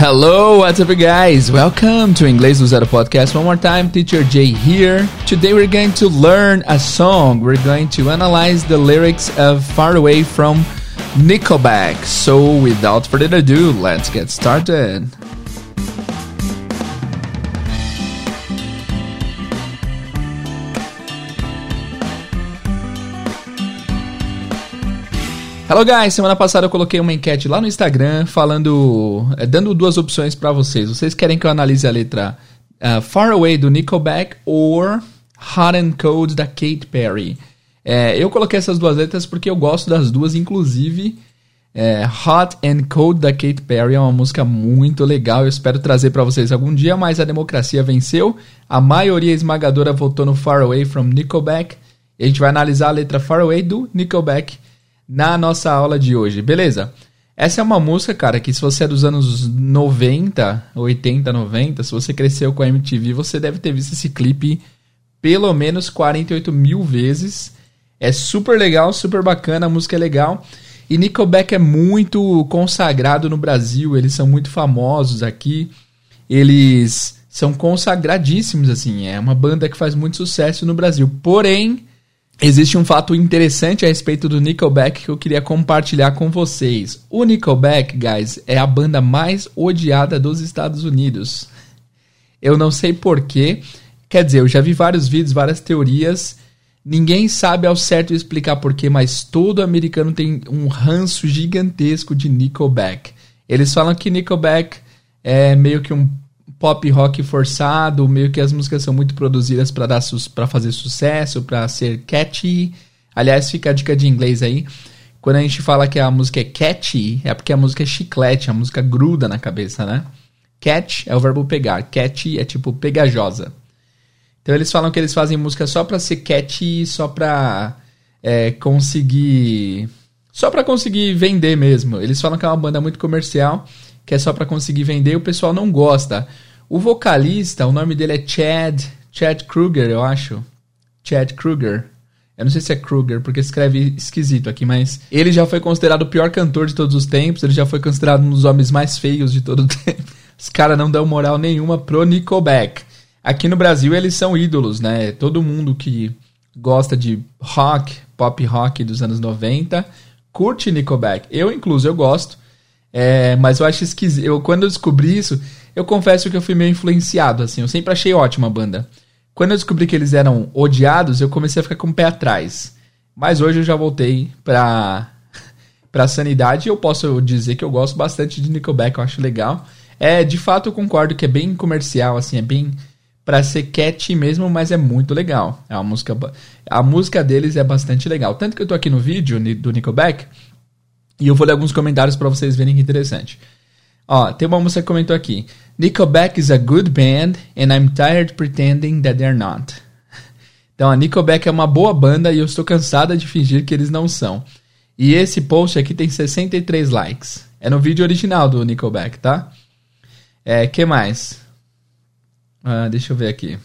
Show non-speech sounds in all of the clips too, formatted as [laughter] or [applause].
Hello, what's up, guys? Welcome to Inglês do Zero podcast. One more time, Teacher Jay here. Today, we're going to learn a song. We're going to analyze the lyrics of Far Away from Nickelback. So, without further ado, let's get started. Hello guys, semana passada eu coloquei uma enquete lá no Instagram falando, é, dando duas opções para vocês. Vocês querem que eu analise a letra uh, Far Away do Nickelback ou Hot and Cold da Kate Perry? É, eu coloquei essas duas letras porque eu gosto das duas, inclusive é, Hot and Cold da Kate Perry é uma música muito legal. Eu espero trazer para vocês algum dia, mas a democracia venceu. A maioria esmagadora votou no Far Away from Nickelback. A gente vai analisar a letra Far Away do Nickelback na nossa aula de hoje, beleza? Essa é uma música, cara, que se você é dos anos 90, 80, 90, se você cresceu com a MTV, você deve ter visto esse clipe pelo menos 48 mil vezes. É super legal, super bacana, a música é legal. E Nickelback é muito consagrado no Brasil, eles são muito famosos aqui. Eles são consagradíssimos, assim. É uma banda que faz muito sucesso no Brasil. Porém, existe um fato interessante a respeito do Nickelback que eu queria compartilhar com vocês. O Nickelback, guys, é a banda mais odiada dos Estados Unidos. Eu não sei porquê. Quer dizer, eu já vi vários vídeos, várias teorias. Ninguém sabe ao certo explicar porquê, mas todo americano tem um ranço gigantesco de Nickelback. Eles falam que Nickelback é meio que um pop rock forçado, meio que as músicas são muito produzidas para dar para fazer sucesso, para ser catchy. Aliás, fica a dica de inglês aí. Quando a gente fala que a música é catchy, é porque a música é chiclete, a música gruda na cabeça, né? Catch é o verbo pegar, catchy é tipo pegajosa. Então eles falam que eles fazem música só pra ser catchy, só pra é, conseguir. Só pra conseguir vender mesmo. Eles falam que é uma banda muito comercial, que é só pra conseguir vender e o pessoal não gosta. O vocalista, o nome dele é Chad, Chad Kruger, eu acho. Chad Kruger. Eu não sei se é Kruger, porque escreve esquisito aqui, mas ele já foi considerado o pior cantor de todos os tempos, ele já foi considerado um dos homens mais feios de todo o [laughs] tempo. Os caras não dão moral nenhuma pro Nickelback. Aqui no Brasil eles são ídolos, né? Todo mundo que gosta de rock, pop rock dos anos 90, curte Nickelback. Eu, incluso, eu gosto. É, mas eu acho esquisito. Eu, quando eu descobri isso, eu confesso que eu fui meio influenciado, assim. Eu sempre achei ótima a banda. Quando eu descobri que eles eram odiados, eu comecei a ficar com o pé atrás. Mas hoje eu já voltei pra, [laughs] pra sanidade e eu posso dizer que eu gosto bastante de Nickelback, eu acho legal. É, de fato eu concordo que é bem comercial, assim, é bem para ser catchy mesmo, mas é muito legal. É uma música, a música deles é bastante legal. Tanto que eu tô aqui no vídeo do Nickelback e eu vou ler alguns comentários para vocês verem que interessante. Ó, tem uma música que comentou aqui. Nickelback is a good band and I'm tired pretending that they're not. [laughs] Então, a Nickelback é uma boa banda e eu estou cansada de fingir que eles não são. E esse post aqui tem 63 likes. É no vídeo original do Nickelback, tá? É, que mais? Ah, deixa eu ver aqui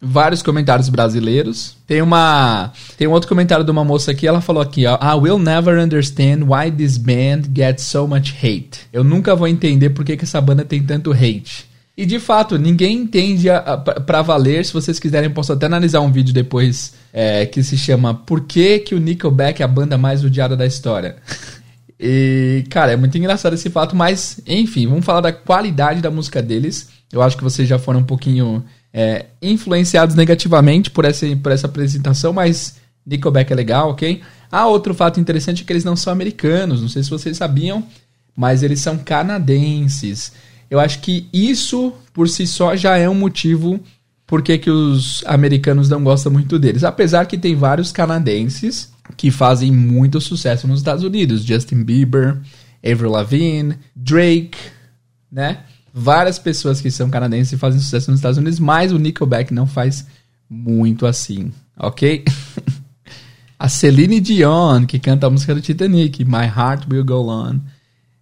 vários comentários brasileiros. Tem uma tem um outro comentário de uma moça aqui, ela falou aqui, ó, I will never understand why this band gets so much hate. Eu nunca vou entender por que, que essa banda tem tanto hate. E de fato, ninguém entende a, a, pra valer. Se vocês quiserem, posso até analisar um vídeo depois é, que se chama Por que, que o Nickelback é a banda mais odiada da história? [laughs] e, cara, é muito engraçado esse fato, mas, enfim, vamos falar da qualidade da música deles. Eu acho que vocês já foram um pouquinho é, influenciados negativamente por essa, por essa apresentação, mas Nickelback é legal, ok? Ah, outro fato interessante é que eles não são americanos, não sei se vocês sabiam, mas eles são canadenses. Eu acho que isso por si só já é um motivo por que, que os americanos não gostam muito deles. Apesar que tem vários canadenses que fazem muito sucesso nos Estados Unidos. Justin Bieber, Avril Lavigne, Drake, né? Várias pessoas que são canadenses e fazem sucesso nos Estados Unidos, mas o Nickelback não faz muito assim, ok? [laughs] a Celine Dion, que canta a música do Titanic, My Heart Will Go On.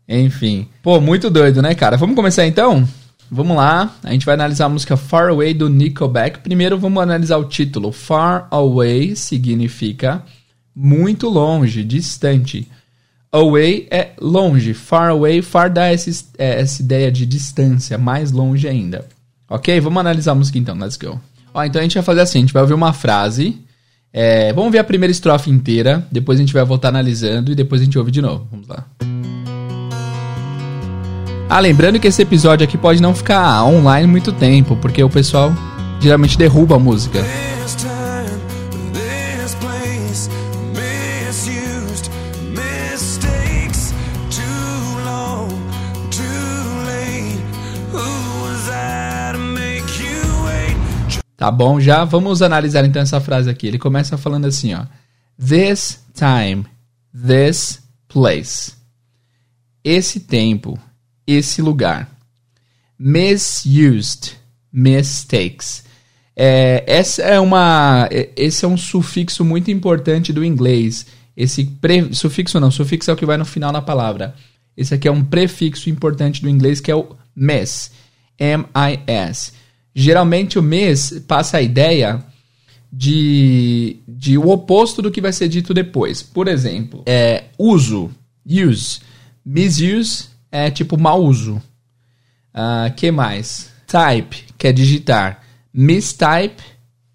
Enfim. Pô, muito doido, né, cara? Vamos começar então? Vamos lá. A gente vai analisar a música Far Away do Nickelback. Primeiro vamos analisar o título. Far Away significa muito longe, distante. Away é longe. Far away, far dá essa, é, essa ideia de distância, mais longe ainda. Ok? Vamos analisar a música então, let's go. Ó, então a gente vai fazer assim, a gente vai ouvir uma frase. É, vamos ver a primeira estrofe inteira, depois a gente vai voltar analisando e depois a gente ouve de novo. Vamos lá. Ah, lembrando que esse episódio aqui pode não ficar online muito tempo, porque o pessoal geralmente derruba a música. Tá bom? Já vamos analisar então essa frase aqui. Ele começa falando assim, ó. This time, this place. Esse tempo, esse lugar. Misused, mistakes. É, essa é uma, é, esse é um sufixo muito importante do inglês. Esse pre, sufixo não, sufixo é o que vai no final da palavra. Esse aqui é um prefixo importante do inglês que é o miss. M-I-S geralmente o mês passa a ideia de, de o oposto do que vai ser dito depois. Por exemplo, é, uso, use. Misuse é tipo mau uso. Uh, que mais? Type, que é digitar. Mistype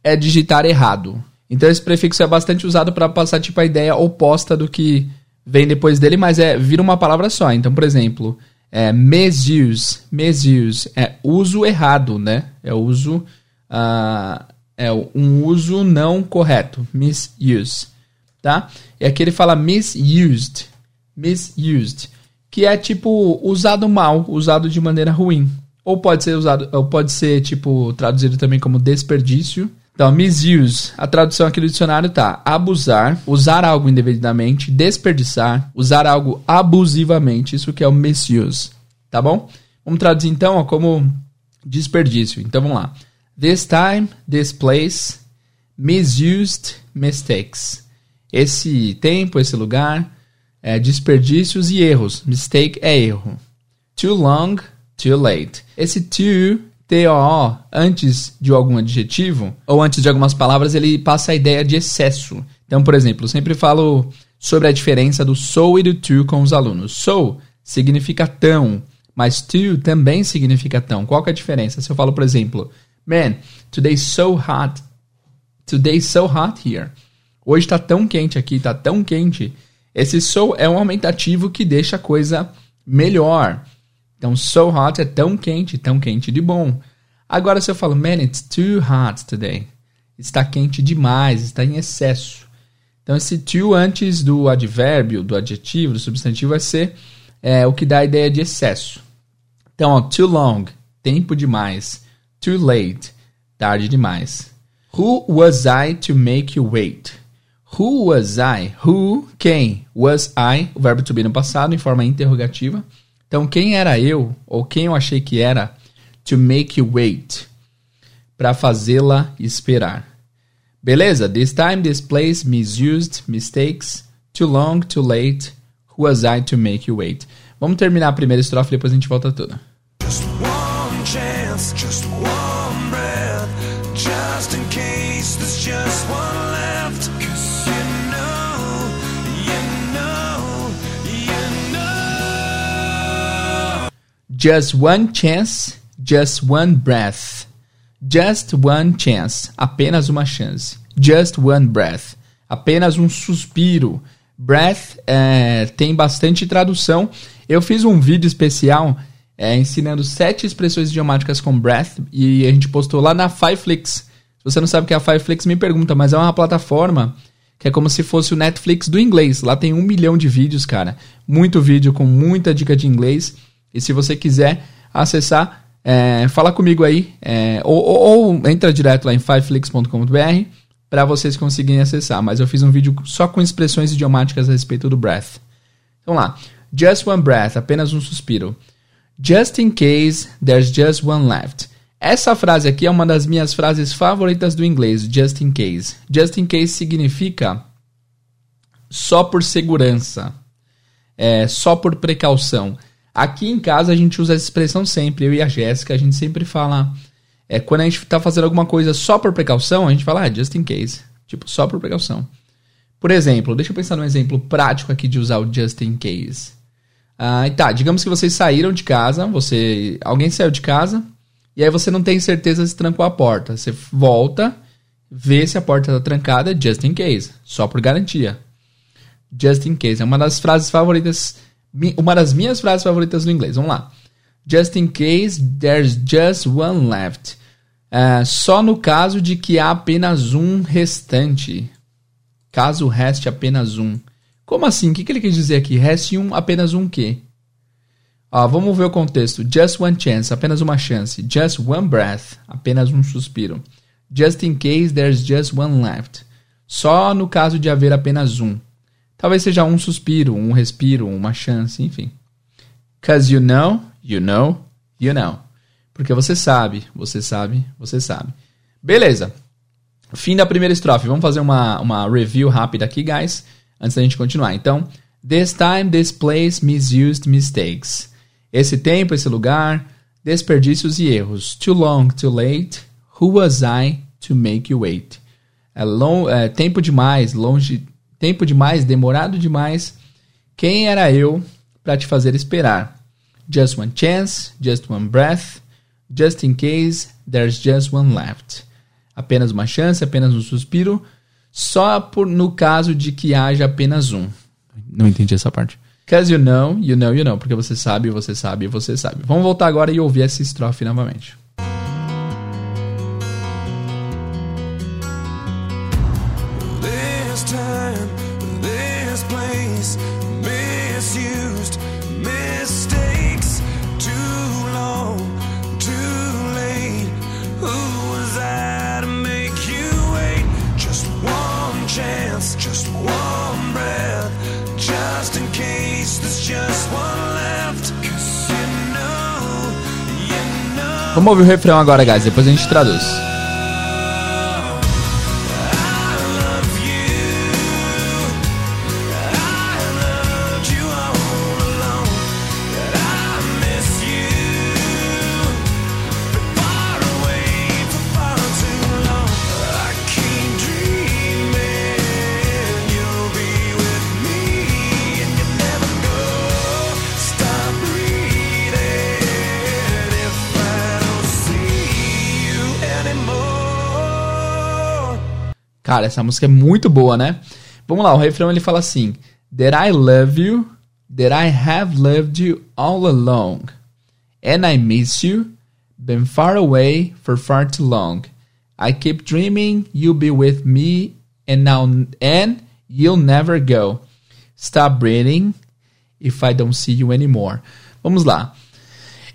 é digitar errado. Então esse prefixo é bastante usado para passar tipo a ideia oposta do que vem depois dele, mas é vira uma palavra só. Então, por exemplo, é, misuse, misuse, é uso errado, né? É uso, uh, é um uso não correto, misuse, tá? E aqui ele fala misused, misused, que é tipo usado mal, usado de maneira ruim. Ou pode ser usado, ou pode ser tipo traduzido também como desperdício. Então, misuse, a tradução aqui do dicionário tá abusar, usar algo indevidamente, desperdiçar, usar algo abusivamente, isso que é o misuse, tá bom? Vamos traduzir então ó, como desperdício. Então vamos lá. This time, this place, misused mistakes. Esse tempo, esse lugar, é desperdícios e erros. Mistake é erro. Too long, too late. Esse too T-O-O, antes de algum adjetivo, ou antes de algumas palavras, ele passa a ideia de excesso. Então, por exemplo, eu sempre falo sobre a diferença do so e do to com os alunos. So significa tão, mas to também significa tão. Qual que é a diferença? Se eu falo, por exemplo, Man, today's so hot. Today's so hot here. Hoje tá tão quente aqui, tá tão quente. Esse so é um aumentativo que deixa a coisa melhor. Então, so hot é tão quente, tão quente de bom. Agora, se eu falo, man, it's too hot today. Está quente demais, está em excesso. Então, esse to antes do advérbio, do adjetivo, do substantivo, vai ser é, o que dá a ideia de excesso. Então, ó, too long, tempo demais. Too late, tarde demais. Who was I to make you wait? Who was I? Who, quem? Was I, o verbo to be no passado, em forma interrogativa. Então, quem era eu, ou quem eu achei que era, to make you wait, para fazê-la esperar. Beleza? This time, this place, misused, mistakes, too long, too late, who was I to make you wait. Vamos terminar a primeira estrofe, depois a gente volta toda. Just one chance, just Just one chance, just one breath. Just one chance, apenas uma chance. Just one breath, apenas um suspiro. Breath é, tem bastante tradução eu fiz um vídeo especial é, ensinando sete expressões idiomáticas com breath e a gente postou lá na Fiveflix. Se você não sabe o que é a Fiveflix, me pergunta, mas é uma plataforma que é como se fosse o Netflix do inglês. Lá tem um milhão de vídeos, cara. Muito vídeo com muita dica de inglês. E se você quiser acessar, é, fala comigo aí. É, ou, ou, ou, entra direto lá em fiveflix.com.br para vocês conseguirem acessar. Mas eu fiz um vídeo só com expressões idiomáticas a respeito do breath. Então lá. Just one breath, apenas um suspiro. Just in case there's just one left. Essa frase aqui é uma das minhas frases favoritas do inglês, just in case. Just in case significa só por segurança, é, só por precaução. Aqui em casa a gente usa essa expressão sempre, eu e a Jéssica, a gente sempre fala. É, quando a gente está fazendo alguma coisa só por precaução, a gente fala, ah, just in case. Tipo, só por precaução. Por exemplo, deixa eu pensar num exemplo prático aqui de usar o just in case. Ah, tá, digamos que vocês saíram de casa, você, alguém saiu de casa, e aí você não tem certeza se trancou a porta. Você volta, vê se a porta está trancada, just in case, só por garantia. Just in case é uma das frases favoritas, uma das minhas frases favoritas no inglês. Vamos lá. Just in case there's just one left. Uh, só no caso de que há apenas um restante. Caso reste apenas um. Como assim? O que, que ele quis dizer aqui? Reste um, apenas um quê? Vamos ver o contexto. Just one chance, apenas uma chance. Just one breath, apenas um suspiro. Just in case there's just one left. Só no caso de haver apenas um. Talvez seja um suspiro, um respiro, uma chance, enfim. Cause you know, you know, you know. Porque você sabe, você sabe, você sabe. Beleza. Fim da primeira estrofe. Vamos fazer uma, uma review rápida aqui, guys, antes da gente continuar. Então, this time, this place, misused mistakes. Esse tempo, esse lugar, desperdícios e erros. Too long, too late. Who was I to make you wait? É, long, é tempo demais, longe, tempo demais, demorado demais. Quem era eu para te fazer esperar? Just one chance, just one breath, just in case there's just one left. Apenas uma chance, apenas um suspiro, só por no caso de que haja apenas um. Não entendi essa parte. Cause you know, you know, you know. Porque você sabe, você sabe, você sabe. Vamos voltar agora e ouvir essa estrofe novamente. Vamos ouvir o refrão agora, guys. Depois a gente traduz. Cara, essa música é muito boa, né? Vamos lá, o refrão ele fala assim: That I love you, that I have loved you all along, and I miss you, been far away for far too long. I keep dreaming you'll be with me, and now and you'll never go. Stop breathing if I don't see you anymore. Vamos lá.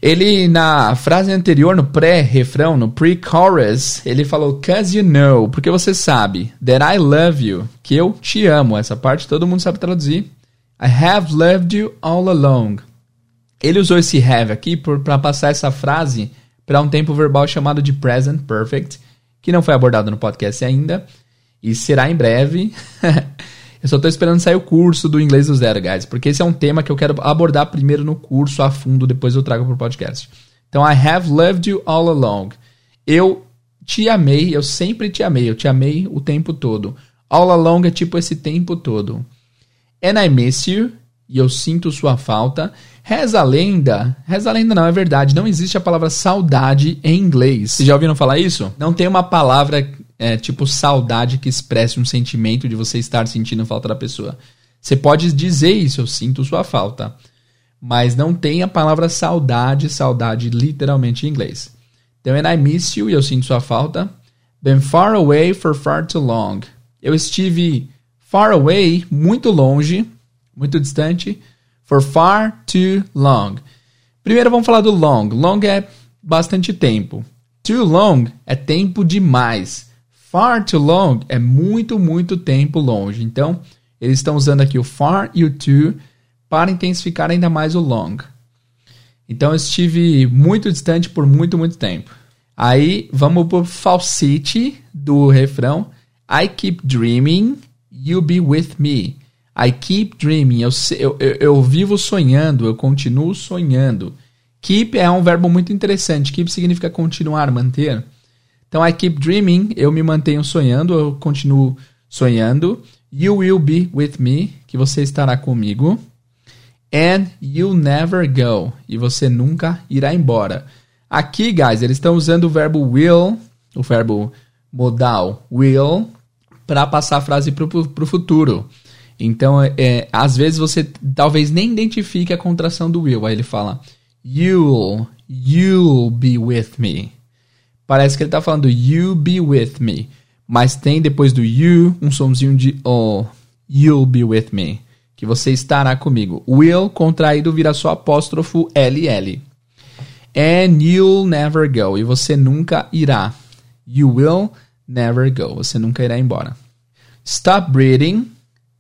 Ele, na frase anterior, no pré-refrão, no pre-chorus, ele falou, cause you know, porque você sabe, that I love you, que eu te amo. Essa parte todo mundo sabe traduzir. I have loved you all along. Ele usou esse have aqui para passar essa frase para um tempo verbal chamado de present perfect, que não foi abordado no podcast ainda, e será em breve. [laughs] Eu só estou esperando sair o curso do Inglês do Zero, guys, porque esse é um tema que eu quero abordar primeiro no curso a fundo, depois eu trago para o podcast. Então, I have loved you all along. Eu te amei, eu sempre te amei, eu te amei o tempo todo. All along é tipo esse tempo todo. And I miss you, e eu sinto sua falta. Reza a lenda, reza a lenda não, é verdade, não existe a palavra saudade em inglês. Vocês já ouviram falar isso? Não tem uma palavra é, tipo saudade que expresse um sentimento de você estar sentindo falta da pessoa. Você pode dizer isso, eu sinto sua falta. Mas não tem a palavra saudade, saudade literalmente em inglês. Então, and I miss you, eu sinto sua falta. Been far away for far too long. Eu estive far away, muito longe, muito distante, for far too long. Primeiro vamos falar do long. Long é bastante tempo. Too long é tempo demais. Far too long é muito, muito tempo longe. Então, eles estão usando aqui o far e o too para intensificar ainda mais o long. Então, eu estive muito distante por muito, muito tempo. Aí, vamos pro falsete do refrão. I keep dreaming, you be with me. I keep dreaming. Eu, eu, eu, eu vivo sonhando, eu continuo sonhando. Keep é um verbo muito interessante. Keep significa continuar, manter. Então, I keep dreaming, eu me mantenho sonhando, eu continuo sonhando. You will be with me, que você estará comigo. And you'll never go, e você nunca irá embora. Aqui, guys, eles estão usando o verbo will, o verbo modal will, para passar a frase para o futuro. Então, é, às vezes você talvez nem identifique a contração do will. Aí ele fala, you'll, you'll be with me. Parece que ele está falando you be with me. Mas tem depois do you um somzinho de oh. You'll be with me. Que você estará comigo. Will contraído vira só apóstrofo LL. And you'll never go. E você nunca irá. You will never go. Você nunca irá embora. Stop breathing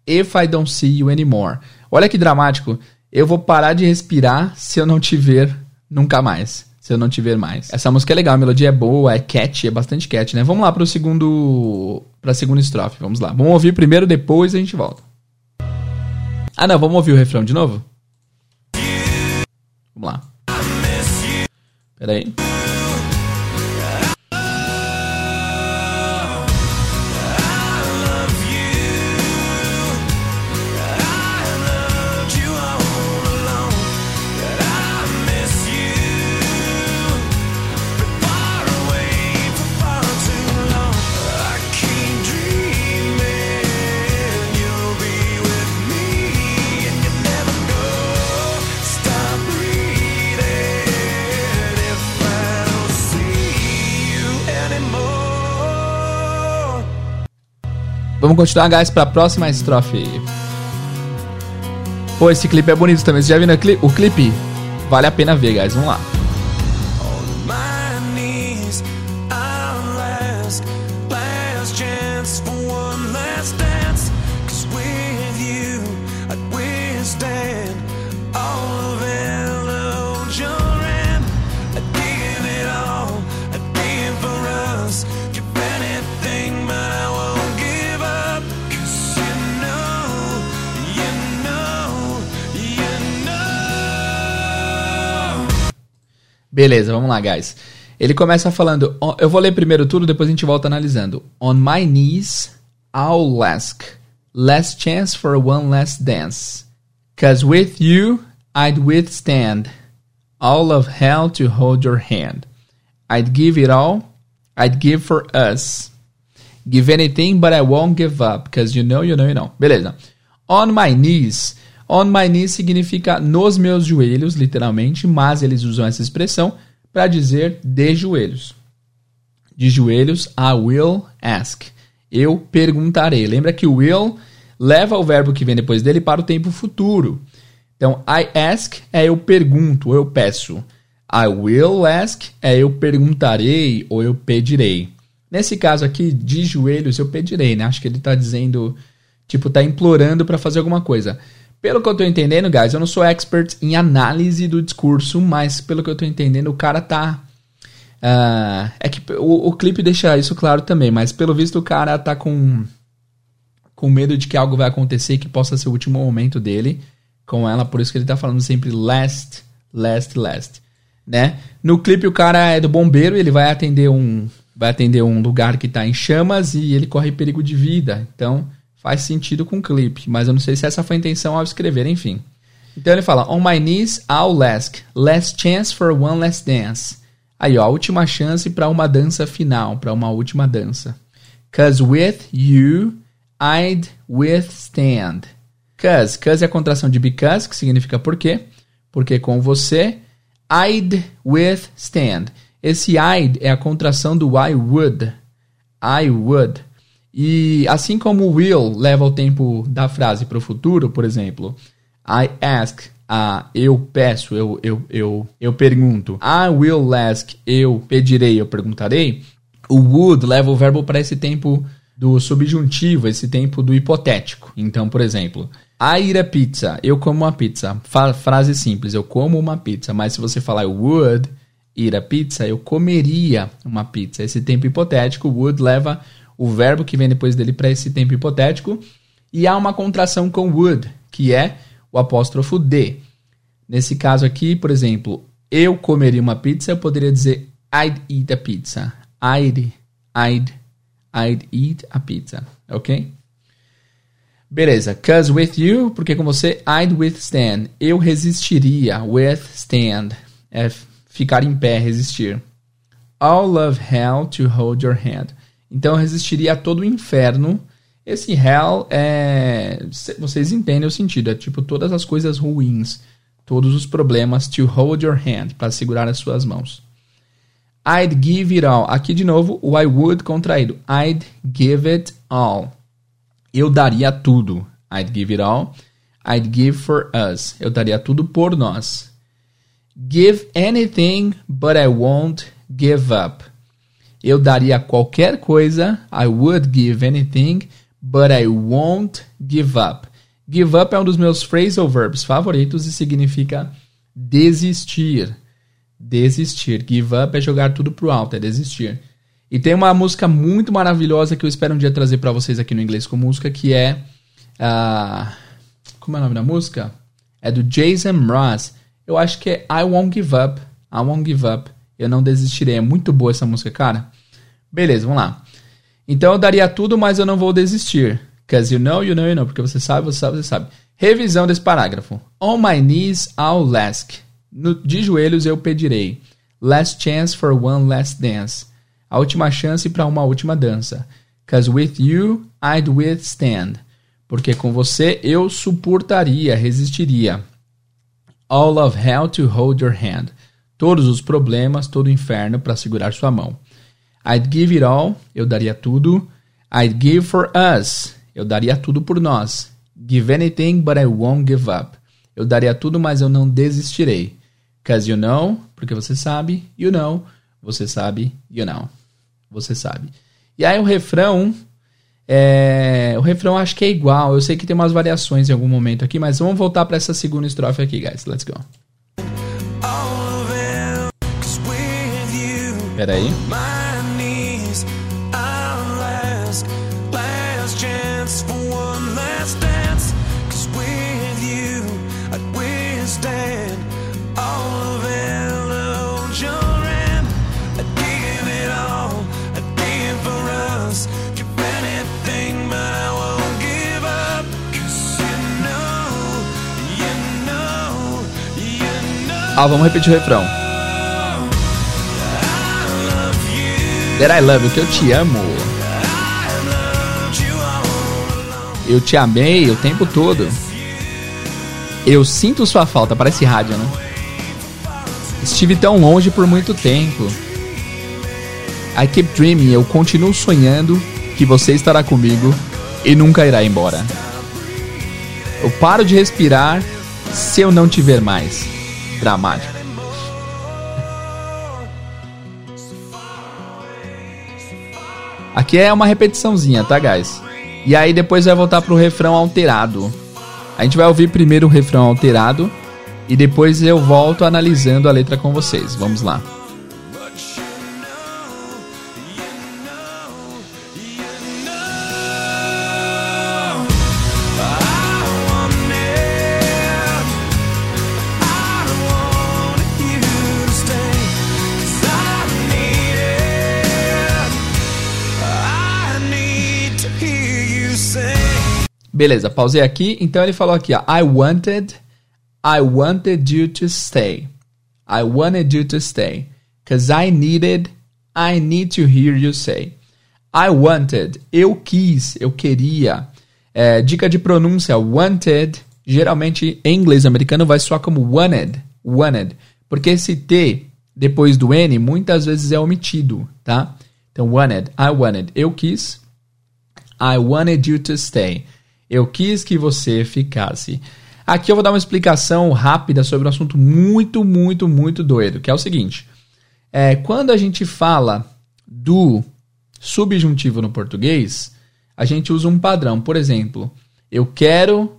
if I don't see you anymore. Olha que dramático. Eu vou parar de respirar se eu não te ver nunca mais se eu não te ver mais. Essa música é legal, a melodia é boa, é catchy, é bastante catchy, né? Vamos lá pro segundo. pra segunda estrofe, vamos lá. Vamos ouvir primeiro, depois a gente volta. Ah, não, vamos ouvir o refrão de novo? Vamos lá. Pera aí. Vamos continuar, guys, pra próxima estrofe. Pô, esse clipe é bonito também. Você já viu o clipe? Vale a pena ver, guys. Vamos lá. Beleza, vamos lá, guys. Ele começa falando, eu vou ler primeiro tudo, depois a gente volta analisando. On my knees, I'll ask, last chance for one last dance. Cause with you, I'd withstand all of hell to hold your hand. I'd give it all, I'd give for us. Give anything, but I won't give up, cause you know, you know, you know. Beleza. On my knees, On my knees significa nos meus joelhos, literalmente, mas eles usam essa expressão para dizer de joelhos. De joelhos, I will ask. Eu perguntarei. Lembra que o will leva o verbo que vem depois dele para o tempo futuro. Então, I ask é eu pergunto, eu peço. I will ask é eu perguntarei ou eu pedirei. Nesse caso aqui, de joelhos, eu pedirei, né? Acho que ele está dizendo, tipo, está implorando para fazer alguma coisa. Pelo que eu tô entendendo, guys, eu não sou expert em análise do discurso, mas pelo que eu tô entendendo, o cara tá. Uh, é que o, o clipe deixa isso claro também, mas pelo visto o cara tá com. com medo de que algo vai acontecer que possa ser o último momento dele com ela, por isso que ele tá falando sempre last, last, last. Né? No clipe o cara é do bombeiro e ele vai atender um. Vai atender um lugar que tá em chamas e ele corre perigo de vida. Então faz sentido com o clipe, mas eu não sei se essa foi a intenção ao escrever, enfim. Então ele fala: On my knees, I'll ask, last chance for one last dance. Aí, ó, última chance para uma dança final, para uma última dança. Cause with you, I'd withstand. Cause, cause é a contração de because, que significa porque. Porque com você, I'd withstand. Esse I'd é a contração do I would. I would. E assim como will leva o tempo da frase para o futuro, por exemplo, I ask, uh, eu peço, eu, eu, eu, eu pergunto. I will ask, eu pedirei, eu perguntarei. O would leva o verbo para esse tempo do subjuntivo, esse tempo do hipotético. Então, por exemplo, I eat a pizza, eu como uma pizza. Fa frase simples, eu como uma pizza. Mas se você falar would eat a pizza, eu comeria uma pizza. Esse tempo hipotético, would leva o verbo que vem depois dele para esse tempo hipotético. E há uma contração com would, que é o apóstrofo de. Nesse caso aqui, por exemplo, eu comeria uma pizza, eu poderia dizer I'd eat a pizza. I'd, I'd, I'd eat a pizza. Ok? Beleza. Cause with you, porque com você, I'd withstand. Eu resistiria. Withstand. É ficar em pé, resistir. All of hell to hold your hand. Então eu resistiria a todo o inferno. Esse hell é. Vocês entendem o sentido. É tipo todas as coisas ruins. Todos os problemas to hold your hand. Para segurar as suas mãos. I'd give it all. Aqui de novo, o I would contraído. I'd give it all. Eu daria tudo. I'd give it all. I'd give for us. Eu daria tudo por nós. Give anything, but I won't give up. Eu daria qualquer coisa. I would give anything, but I won't give up. Give up é um dos meus phrasal verbs favoritos e significa desistir desistir. Give up é jogar tudo pro alto, é desistir. E tem uma música muito maravilhosa que eu espero um dia trazer para vocês aqui no Inglês com Música, que é. Uh, como é o nome da música? É do Jason Mraz. Eu acho que é I Won't Give Up. I Won't Give Up. Eu não desistirei. É muito boa essa música, cara. Beleza, vamos lá. Então eu daria tudo, mas eu não vou desistir. Cause you know, you know, you know. Porque você sabe, você sabe, você sabe. Revisão desse parágrafo. On my knees I'll ask. No, de joelhos eu pedirei. Last chance for one last dance. A última chance para uma última dança. Cause with you I'd withstand. Porque com você eu suportaria, resistiria. All of hell to hold your hand. Todos os problemas, todo o inferno para segurar sua mão. I'd give it all. Eu daria tudo. I'd give for us. Eu daria tudo por nós. Give anything, but I won't give up. Eu daria tudo, mas eu não desistirei. Cause you know, porque você sabe, you know, você sabe, you know, você sabe. E aí o refrão, é, o refrão acho que é igual, eu sei que tem umas variações em algum momento aqui, mas vamos voltar para essa segunda estrofe aqui, guys, let's go. Peraí. Ah, vamos repetir o refrão. That I love you, que eu te amo. Eu te amei o tempo todo. Eu sinto sua falta, parece rádio, né? Estive tão longe por muito tempo. I keep dreaming, eu continuo sonhando que você estará comigo e nunca irá embora. Eu paro de respirar se eu não te ver mais dramático. Aqui é uma repetiçãozinha, tá, guys? E aí depois vai voltar pro refrão alterado. A gente vai ouvir primeiro o refrão alterado e depois eu volto analisando a letra com vocês. Vamos lá. Beleza, pausei aqui. Então ele falou aqui, ó, I wanted, I wanted you to stay. I wanted you to stay. Cause I needed, I need to hear you say. I wanted, eu quis, eu queria. É, dica de pronúncia, wanted, geralmente em inglês americano vai soar como wanted, wanted. Porque esse T depois do N muitas vezes é omitido, tá? Então, wanted, I wanted, eu quis. I wanted you to stay. Eu quis que você ficasse. Aqui eu vou dar uma explicação rápida sobre um assunto muito, muito, muito doido, que é o seguinte. É, quando a gente fala do subjuntivo no português, a gente usa um padrão. Por exemplo, eu quero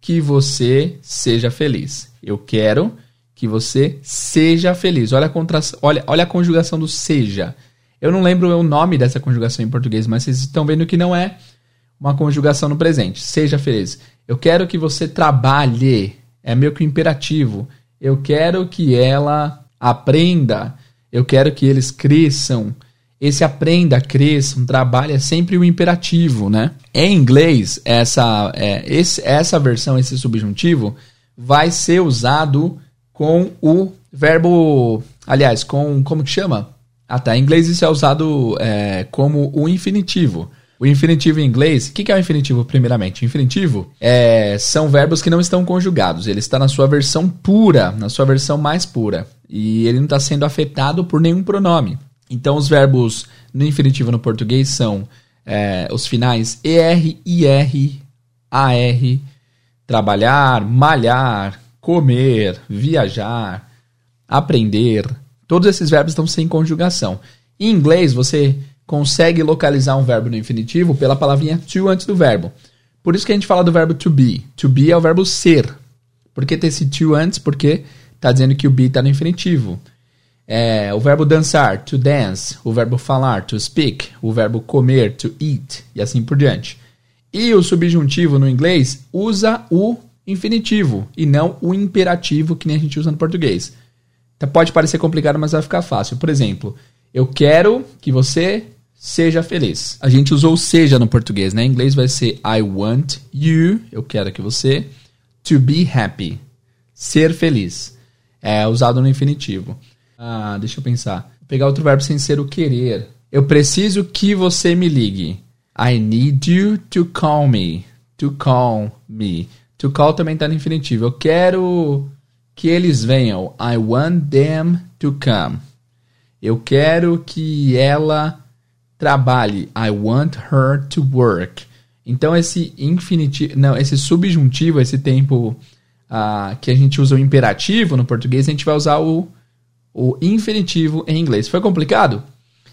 que você seja feliz. Eu quero que você seja feliz. Olha a, contra... olha, olha a conjugação do seja. Eu não lembro o nome dessa conjugação em português, mas vocês estão vendo que não é uma conjugação no presente. Seja feliz. Eu quero que você trabalhe. É meio que imperativo. Eu quero que ela aprenda. Eu quero que eles cresçam. esse aprenda, cresça, um trabalho é sempre o imperativo, né? Em inglês, essa, é, esse, essa versão, esse subjuntivo, vai ser usado com o verbo. Aliás, com. Como que chama? Ah, tá. Em inglês isso é usado é, como o infinitivo. O infinitivo em inglês, o que, que é o infinitivo, primeiramente? Infinitivo é, são verbos que não estão conjugados. Ele está na sua versão pura, na sua versão mais pura. E ele não está sendo afetado por nenhum pronome. Então, os verbos no infinitivo no português são é, os finais ER, IR, AR, trabalhar, malhar, comer, viajar, aprender. Todos esses verbos estão sem conjugação. Em inglês, você consegue localizar um verbo no infinitivo pela palavrinha to antes do verbo. Por isso que a gente fala do verbo to be. To be é o verbo ser. Por que ter esse to antes? Porque está dizendo que o be está no infinitivo. É, o verbo dançar, to dance. O verbo falar, to speak. O verbo comer, to eat. E assim por diante. E o subjuntivo no inglês usa o infinitivo e não o imperativo que nem a gente usa no português. Então pode parecer complicado, mas vai ficar fácil. Por exemplo, eu quero que você seja feliz. A gente usou seja no português, né? Em inglês vai ser I want you, eu quero que você, to be happy. Ser feliz. É usado no infinitivo. Ah, deixa eu pensar. Vou pegar outro verbo sem ser o querer. Eu preciso que você me ligue. I need you to call me. To call me. To call também está no infinitivo. Eu quero que eles venham. I want them to come. Eu quero que ela trabalhe. I want her to work. Então esse infinitivo, não, esse subjuntivo, esse tempo uh, que a gente usa o imperativo no português, a gente vai usar o o infinitivo em inglês. Foi complicado?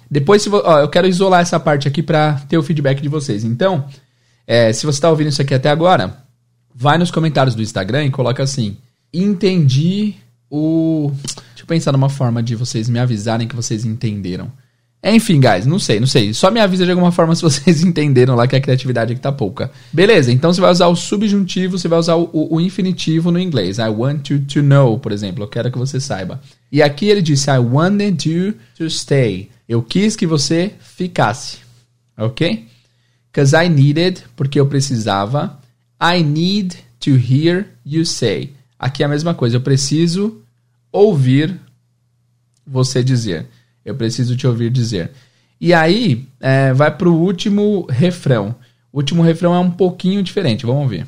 Depois, se ó, eu quero isolar essa parte aqui para ter o feedback de vocês. Então, é, se você está ouvindo isso aqui até agora, vai nos comentários do Instagram e coloca assim: entendi o. Deixa eu pensar numa forma de vocês me avisarem que vocês entenderam. Enfim, guys, não sei, não sei. Só me avisa de alguma forma se vocês [laughs] entenderam lá que a criatividade aqui tá pouca. Beleza, então você vai usar o subjuntivo, você vai usar o, o, infinitivo no inglês. I want you to know, por exemplo. Eu quero que você saiba. E aqui ele disse, I wanted you to stay. Eu quis que você ficasse. Ok? Because I needed, porque eu precisava. I need to hear you say. Aqui é a mesma coisa. Eu preciso ouvir você dizer. Eu preciso te ouvir dizer. E aí, é, vai pro último refrão. O último refrão é um pouquinho diferente. Vamos ver.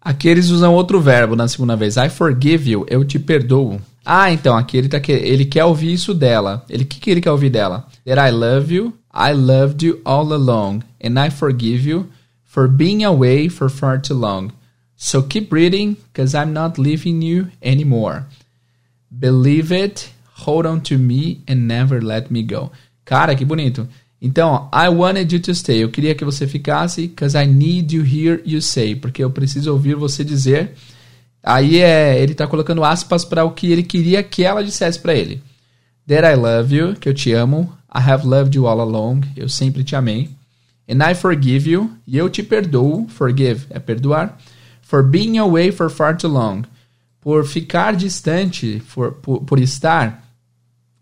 Aqui eles usam outro verbo na segunda vez. I forgive you, eu te perdoo. Ah, então aqui ele, tá, ele quer ouvir isso dela. Ele que, que ele quer ouvir dela? That I love you, I loved you all along, and I forgive you for being away for far too long. So keep reading, cause I'm not leaving you anymore. Believe it, hold on to me and never let me go. Cara, que bonito. Então, I wanted you to stay. Eu queria que você ficasse, cause I need you hear you say, porque eu preciso ouvir você dizer Aí é, ele tá colocando aspas para o que ele queria que ela dissesse para ele. That I love you, que eu te amo. I have loved you all along, eu sempre te amei. And I forgive you, e eu te perdoo. Forgive é perdoar. For being away for far too long, por ficar distante, for, por, por estar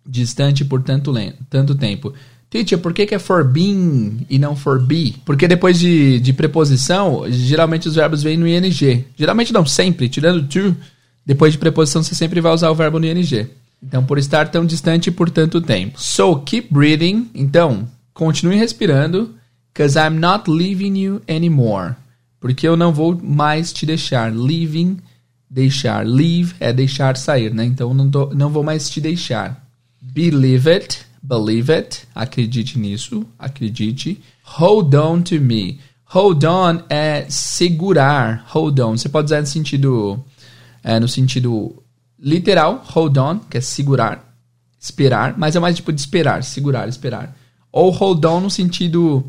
distante por tanto, tanto tempo. Teacher, por que, que é for being e não for be? Porque depois de, de preposição, geralmente os verbos vêm no ing. Geralmente não, sempre. Tirando to, depois de preposição você sempre vai usar o verbo no ing. Então, por estar tão distante por tanto tempo. So, keep breathing. Então, continue respirando. Cause I'm not leaving you anymore. Porque eu não vou mais te deixar. Leaving, deixar. Leave é deixar sair, né? Então, não, tô, não vou mais te deixar. Believe it Believe it. Acredite nisso. Acredite. Hold on to me. Hold on é segurar. Hold on. Você pode usar no sentido, é, no sentido literal. Hold on, que é segurar, esperar. Mas é mais tipo de esperar, segurar, esperar. Ou hold on no sentido,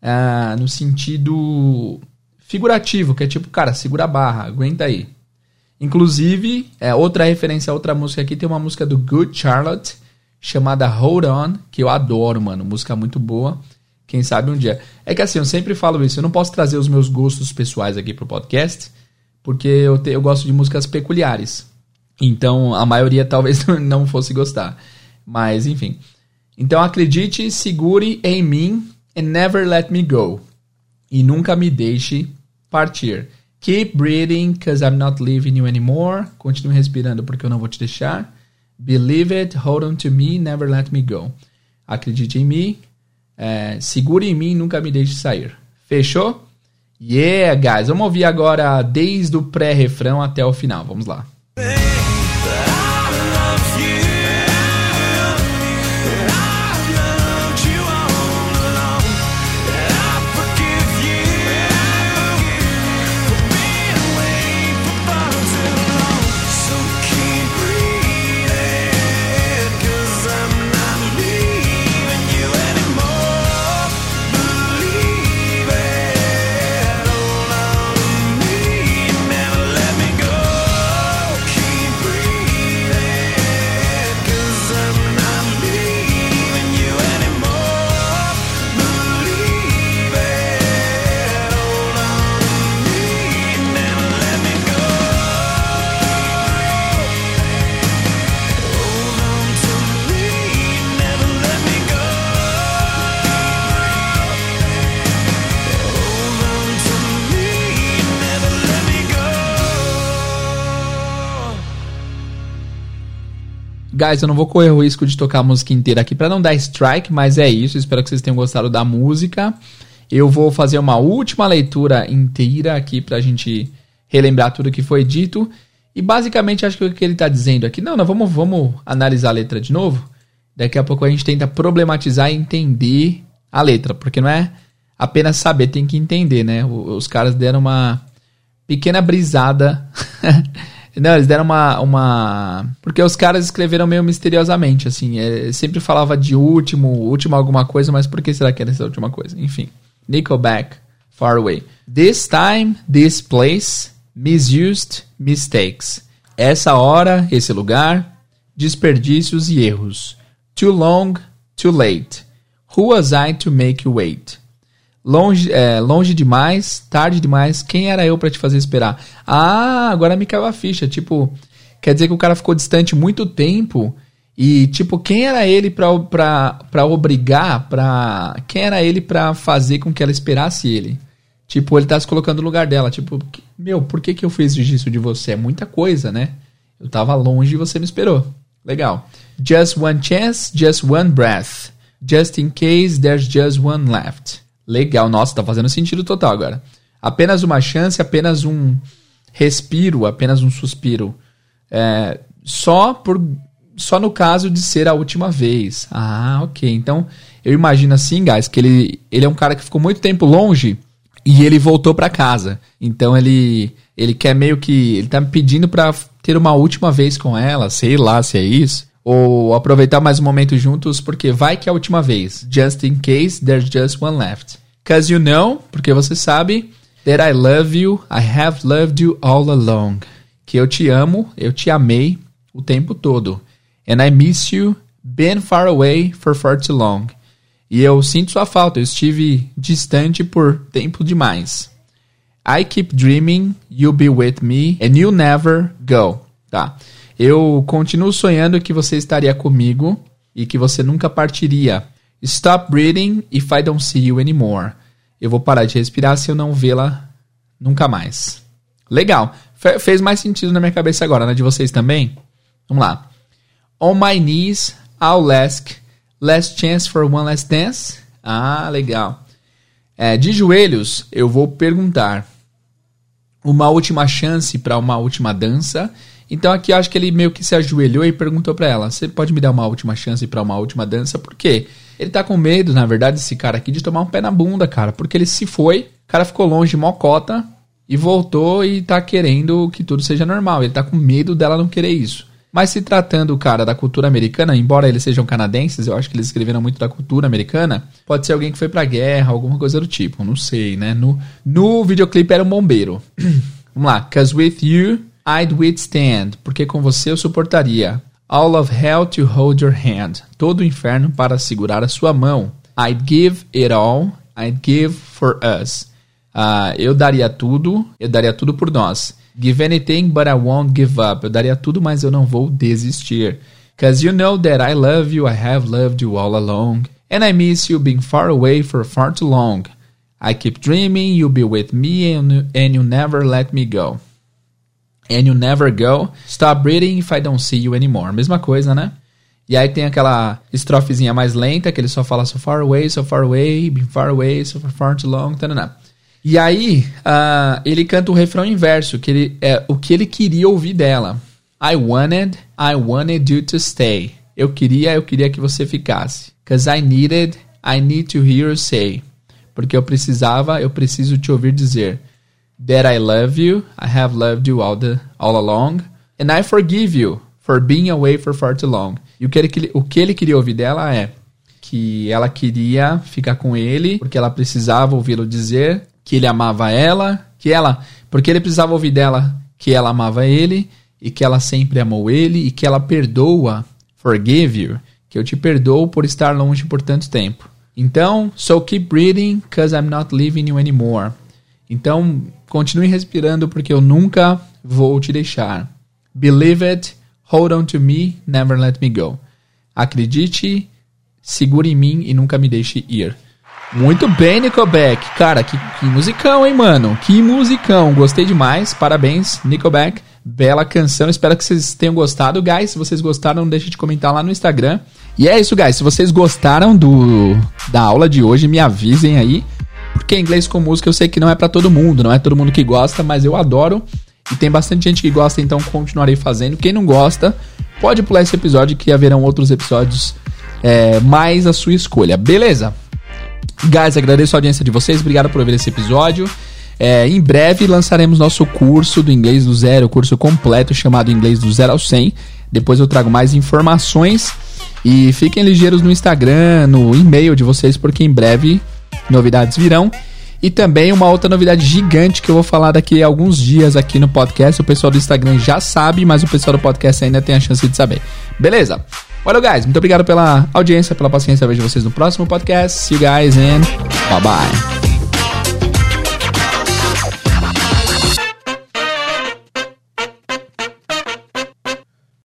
é, no sentido figurativo, que é tipo, cara, segura a barra, aguenta aí. Inclusive, é, outra referência a outra música aqui tem uma música do Good Charlotte chamada Hold On, que eu adoro, mano. Música muito boa. Quem sabe um dia. É que assim, eu sempre falo isso, eu não posso trazer os meus gostos pessoais aqui pro podcast, porque eu, te, eu gosto de músicas peculiares. Então, a maioria [laughs] talvez não fosse gostar. Mas, enfim. Então, acredite, segure em mim and never let me go. E nunca me deixe partir. Keep breathing, cause I'm not leaving you anymore. Continue respirando, porque eu não vou te deixar. Believe it, hold on to me, never let me go. Acredite em mim, é, segure em mim, nunca me deixe sair. Fechou? Yeah, guys. Vamos ouvir agora desde o pré-refrão até o final. Vamos lá. I love you. Guys, eu não vou correr o risco de tocar a música inteira aqui para não dar strike, mas é isso. Espero que vocês tenham gostado da música. Eu vou fazer uma última leitura inteira aqui pra gente relembrar tudo que foi dito. E basicamente acho que o que ele está dizendo aqui. Não, não, vamos, vamos analisar a letra de novo. Daqui a pouco a gente tenta problematizar e entender a letra, porque não é apenas saber, tem que entender, né? Os caras deram uma pequena brisada [laughs] Não, eles deram uma, uma. Porque os caras escreveram meio misteriosamente, assim. É, sempre falava de último, último alguma coisa, mas por que será que era essa última coisa? Enfim. Nickelback, Far Away. This time, this place, misused, mistakes. Essa hora, esse lugar, desperdícios e erros. Too long, too late. Who was I to make you wait? Longe, é, longe demais, tarde demais, quem era eu para te fazer esperar? Ah, agora me caiu a ficha. Tipo, quer dizer que o cara ficou distante muito tempo e, tipo, quem era ele pra, pra, pra obrigar, pra. Quem era ele pra fazer com que ela esperasse ele? Tipo, ele tá se colocando no lugar dela. Tipo, meu, por que, que eu fiz isso de você? É muita coisa, né? Eu tava longe e você me esperou. Legal. Just one chance, just one breath. Just in case there's just one left. Legal, nossa, tá fazendo sentido total agora. Apenas uma chance, apenas um respiro, apenas um suspiro. É, só por só no caso de ser a última vez. Ah, ok. Então, eu imagino assim, guys, que ele, ele é um cara que ficou muito tempo longe e ele voltou para casa. Então ele ele quer meio que ele tá me pedindo para ter uma última vez com ela, sei lá se é isso ou aproveitar mais um momento juntos, porque vai que é a última vez. Just in case there's just one left. Cause you know, porque você sabe, that I love you, I have loved you all along. Que eu te amo, eu te amei o tempo todo. And I miss you, been far away for far too long. E eu sinto sua falta, eu estive distante por tempo demais. I keep dreaming you'll be with me and you'll never go. Tá. Eu continuo sonhando que você estaria comigo e que você nunca partiria. Stop breathing if I don't see you anymore. Eu vou parar de respirar se eu não vê-la nunca mais. Legal. Fe fez mais sentido na minha cabeça agora, né? De vocês também? Vamos lá. On my knees, I'll ask. Last chance for one last dance. Ah, legal. É, de joelhos, eu vou perguntar. Uma última chance para uma última dança. Então aqui eu acho que ele meio que se ajoelhou e perguntou para ela: "Você pode me dar uma última chance para uma última dança?" Por quê? Ele tá com medo, na verdade, esse cara aqui de tomar um pé na bunda, cara, porque ele se foi, o cara ficou longe, mocota e voltou e tá querendo que tudo seja normal. Ele tá com medo dela não querer isso. Mas se tratando, cara, da cultura americana, embora eles sejam canadenses, eu acho que eles escreveram muito da cultura americana, pode ser alguém que foi pra guerra, alguma coisa do tipo, não sei, né? No, no videoclipe era um bombeiro. [clears throat] Vamos lá. Cause with you, I'd withstand, porque com você eu suportaria. All of hell to hold your hand, todo o inferno para segurar a sua mão. I'd give it all. I'd give for us. Uh, eu daria tudo, eu daria tudo por nós. Give anything, but I won't give up. Eu daria tudo, mas eu não vou desistir. Cause you know that I love you, I have loved you all along. And I miss you being far away for far too long. I keep dreaming you'll be with me and, and you never let me go. And you never go. Stop breathing if I don't see you anymore. Mesma coisa, né? E aí tem aquela estrofezinha mais lenta que ele só fala so far away, so far away, been far away, so far, too long, tananá. E aí uh, ele canta o refrão inverso, que ele, é o que ele queria ouvir dela. I wanted, I wanted you to stay. Eu queria, eu queria que você ficasse. Cause I needed, I need to hear you say. Porque eu precisava, eu preciso te ouvir dizer. That I love you, I have loved you all, the, all along. And I forgive you for being away for far too long. E o que ele, o que ele queria ouvir dela é que ela queria ficar com ele porque ela precisava ouvi-lo dizer que ele amava ela, que ela, porque ele precisava ouvir dela que ela amava ele e que ela sempre amou ele e que ela perdoa, forgive you, que eu te perdoo por estar longe por tanto tempo. Então, so keep breathing cause I'm not leaving you anymore. Então, continue respirando porque eu nunca vou te deixar. Believe it, hold on to me, never let me go. Acredite, segure em mim e nunca me deixe ir. Muito bem, Nickelback. Cara, que, que musicão, hein, mano? Que musicão. Gostei demais. Parabéns, Nickelback. Bela canção. Espero que vocês tenham gostado, guys. Se vocês gostaram, não deixe de comentar lá no Instagram. E é isso, guys. Se vocês gostaram do da aula de hoje, me avisem aí. Porque inglês com música eu sei que não é para todo mundo, não é todo mundo que gosta, mas eu adoro. E tem bastante gente que gosta, então continuarei fazendo. Quem não gosta, pode pular esse episódio que haverão outros episódios é, mais a sua escolha. Beleza? Guys, agradeço a audiência de vocês, obrigado por ver esse episódio. É, em breve lançaremos nosso curso do Inglês do Zero, curso completo chamado Inglês do Zero ao 100. Depois eu trago mais informações. E fiquem ligeiros no Instagram, no e-mail de vocês, porque em breve novidades virão. E também uma outra novidade gigante que eu vou falar daqui a alguns dias aqui no podcast. O pessoal do Instagram já sabe, mas o pessoal do podcast ainda tem a chance de saber. Beleza? Valeu, guys. Muito obrigado pela audiência, pela paciência. Eu vejo vocês no próximo podcast. See you guys and bye bye.